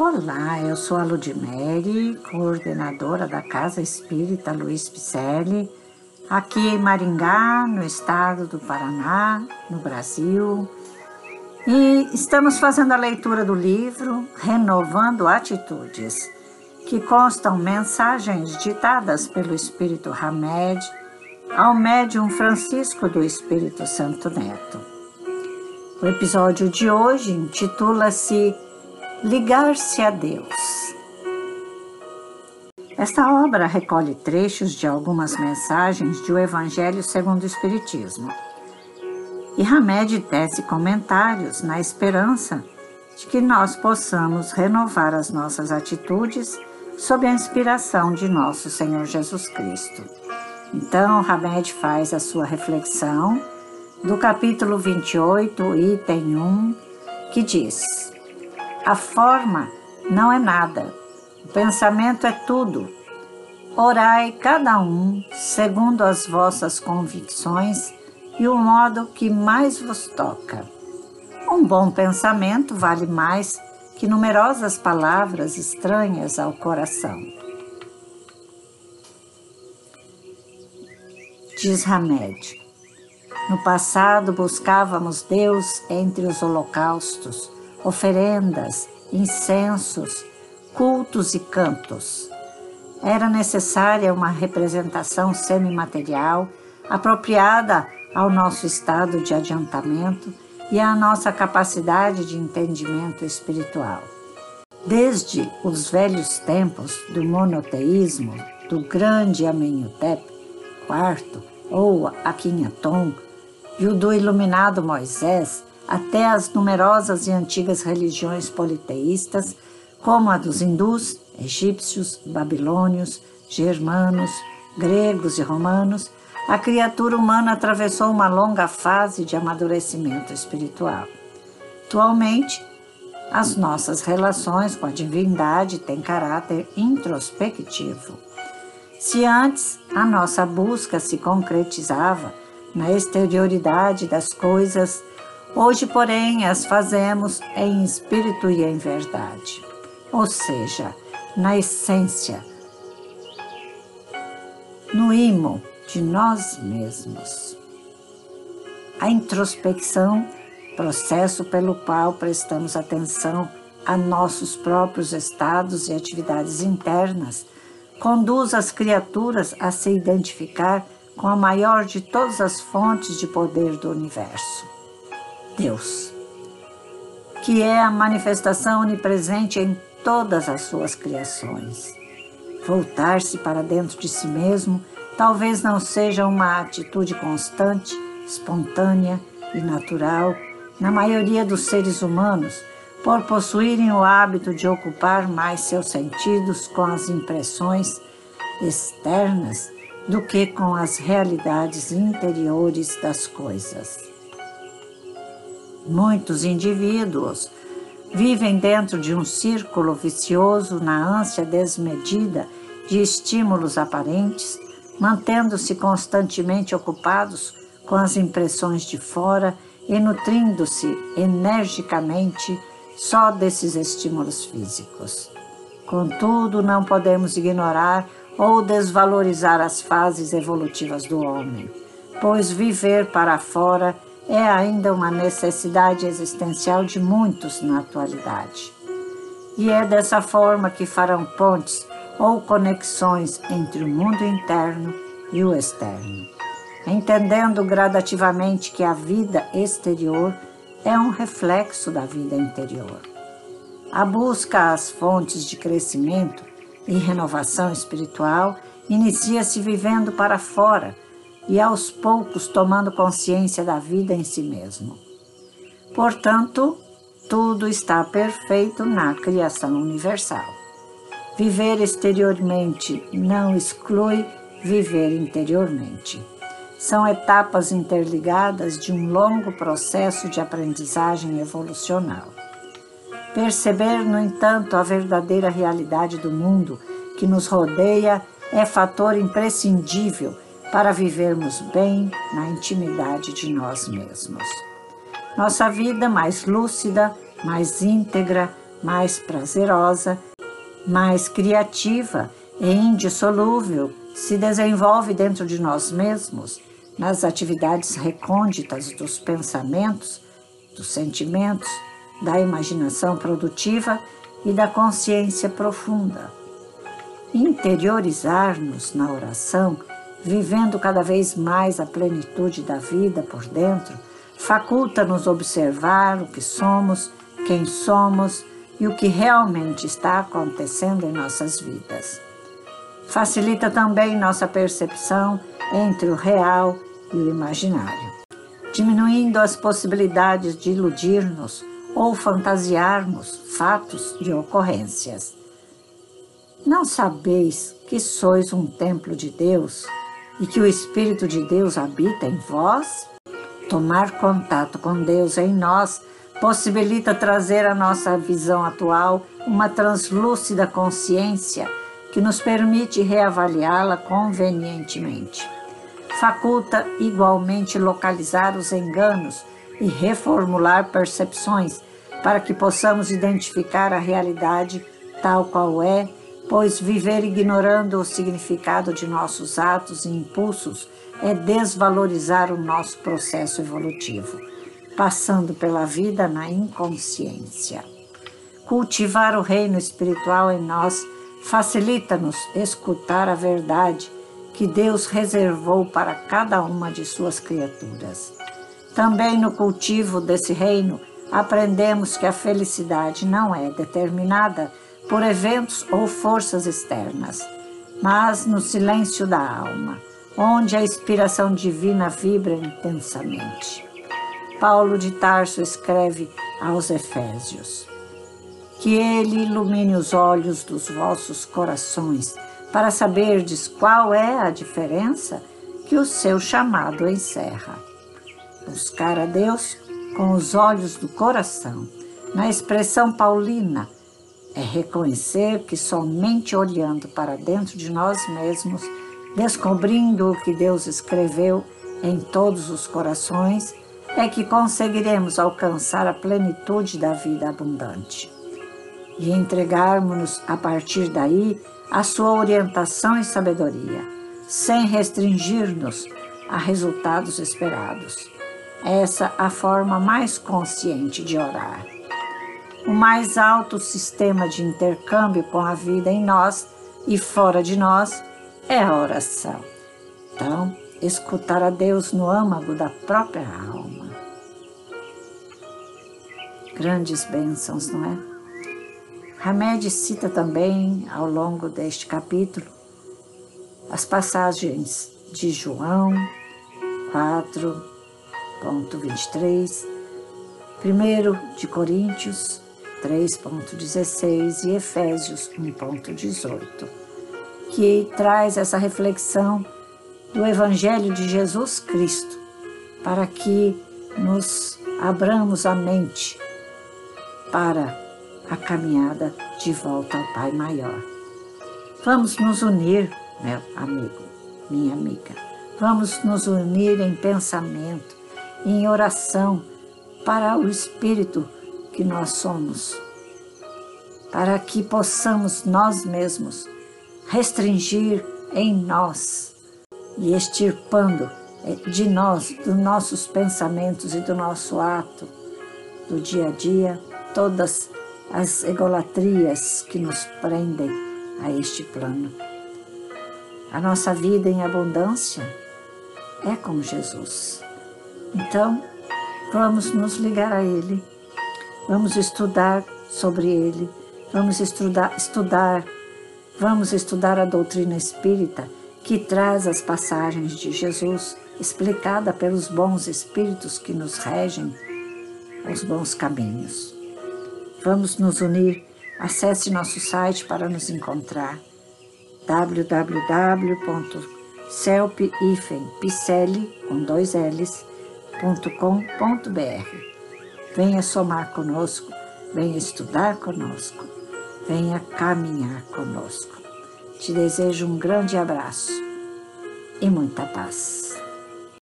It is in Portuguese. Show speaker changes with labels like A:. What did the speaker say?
A: Olá, eu sou a Ludmere, coordenadora da Casa Espírita Luiz Picelli, aqui em Maringá, no estado do Paraná, no Brasil. E estamos fazendo a leitura do livro Renovando Atitudes, que constam mensagens ditadas pelo Espírito Hamed ao médium Francisco do Espírito Santo Neto. O episódio de hoje intitula-se Ligar-se a Deus. Esta obra recolhe trechos de algumas mensagens do Evangelho segundo o Espiritismo. E Hamed tece comentários na esperança de que nós possamos renovar as nossas atitudes sob a inspiração de nosso Senhor Jesus Cristo. Então, Hamed faz a sua reflexão do capítulo 28, item 1, que diz: a forma não é nada, o pensamento é tudo. Orai cada um segundo as vossas convicções e o modo que mais vos toca. Um bom pensamento vale mais que numerosas palavras estranhas ao coração. Diz Hamed. No passado buscávamos Deus entre os holocaustos oferendas, incensos, cultos e cantos. Era necessária uma representação semimaterial apropriada ao nosso estado de adiantamento e à nossa capacidade de entendimento espiritual. Desde os velhos tempos do monoteísmo, do grande Amenhotep IV ou Akhenaton e o do iluminado Moisés, até as numerosas e antigas religiões politeístas, como a dos hindus, egípcios, babilônios, germanos, gregos e romanos, a criatura humana atravessou uma longa fase de amadurecimento espiritual. Atualmente, as nossas relações com a divindade têm caráter introspectivo. Se antes a nossa busca se concretizava na exterioridade das coisas Hoje, porém, as fazemos em espírito e em verdade, ou seja, na essência, no imo de nós mesmos. A introspecção, processo pelo qual prestamos atenção a nossos próprios estados e atividades internas, conduz as criaturas a se identificar com a maior de todas as fontes de poder do universo Deus, que é a manifestação onipresente em todas as suas criações. Voltar-se para dentro de si mesmo talvez não seja uma atitude constante, espontânea e natural na maioria dos seres humanos, por possuírem o hábito de ocupar mais seus sentidos com as impressões externas do que com as realidades interiores das coisas. Muitos indivíduos vivem dentro de um círculo vicioso na ânsia desmedida de estímulos aparentes, mantendo-se constantemente ocupados com as impressões de fora e nutrindo-se energicamente só desses estímulos físicos. Contudo, não podemos ignorar ou desvalorizar as fases evolutivas do homem, pois viver para fora é ainda uma necessidade existencial de muitos na atualidade. E é dessa forma que farão pontes ou conexões entre o mundo interno e o externo, entendendo gradativamente que a vida exterior é um reflexo da vida interior. A busca às fontes de crescimento e renovação espiritual inicia-se vivendo para fora e aos poucos tomando consciência da vida em si mesmo. Portanto, tudo está perfeito na criação universal. Viver exteriormente não exclui viver interiormente. São etapas interligadas de um longo processo de aprendizagem evolucional. Perceber, no entanto, a verdadeira realidade do mundo que nos rodeia é fator imprescindível para vivermos bem na intimidade de nós mesmos. Nossa vida mais lúcida, mais íntegra, mais prazerosa, mais criativa e indissolúvel se desenvolve dentro de nós mesmos, nas atividades recônditas dos pensamentos, dos sentimentos, da imaginação produtiva e da consciência profunda. Interiorizar-nos na oração, vivendo cada vez mais a plenitude da vida por dentro, faculta-nos observar o que somos, quem somos e o que realmente está acontecendo em nossas vidas. Facilita também nossa percepção entre o real e o imaginário, diminuindo as possibilidades de iludir-nos ou fantasiarmos fatos e ocorrências. Não sabeis que sois um templo de Deus e que o Espírito de Deus habita em vós? Tomar contato com Deus em nós possibilita trazer à nossa visão atual uma translúcida consciência que nos permite reavaliá-la convenientemente. Faculta igualmente localizar os enganos e reformular percepções para que possamos identificar a realidade tal qual é, pois viver ignorando o significado de nossos atos e impulsos é desvalorizar o nosso processo evolutivo, passando pela vida na inconsciência. Cultivar o reino espiritual em nós facilita-nos escutar a verdade que Deus reservou para cada uma de suas criaturas. Também no cultivo desse reino, aprendemos que a felicidade não é determinada por eventos ou forças externas, mas no silêncio da alma onde a inspiração divina vibra intensamente. Paulo de Tarso escreve aos Efésios: Que ele ilumine os olhos dos vossos corações, para saberdes qual é a diferença que o seu chamado encerra. Buscar a Deus com os olhos do coração, na expressão paulina, é reconhecer que somente olhando para dentro de nós mesmos descobrindo o que Deus escreveu em todos os corações, é que conseguiremos alcançar a plenitude da vida abundante. E entregarmos-nos a partir daí a sua orientação e sabedoria, sem restringir-nos a resultados esperados. Essa a forma mais consciente de orar. O mais alto sistema de intercâmbio com a vida em nós e fora de nós é a oração. Então, escutar a Deus no âmago da própria alma. Grandes bênçãos, não é? Hamed cita também, ao longo deste capítulo, as passagens de João 4.23, 1 de Coríntios 3.16 e Efésios 1.18 que traz essa reflexão do Evangelho de Jesus Cristo, para que nos abramos a mente para a caminhada de volta ao Pai Maior. Vamos nos unir, meu amigo, minha amiga. Vamos nos unir em pensamento, em oração para o Espírito que nós somos, para que possamos nós mesmos restringir em nós e extirpando eh, de nós, dos nossos pensamentos e do nosso ato, do dia a dia, todas as egolatrias que nos prendem a este plano. A nossa vida em abundância é com Jesus. Então, vamos nos ligar a Ele, vamos estudar sobre Ele, vamos estudar, estudar Vamos estudar a doutrina espírita que traz as passagens de Jesus explicada pelos bons espíritos que nos regem os bons caminhos. Vamos nos unir. Acesse nosso site para nos encontrar www.celpifempicele.com.br Venha somar conosco, venha estudar conosco venha caminhar conosco. Te desejo um grande abraço e muita paz.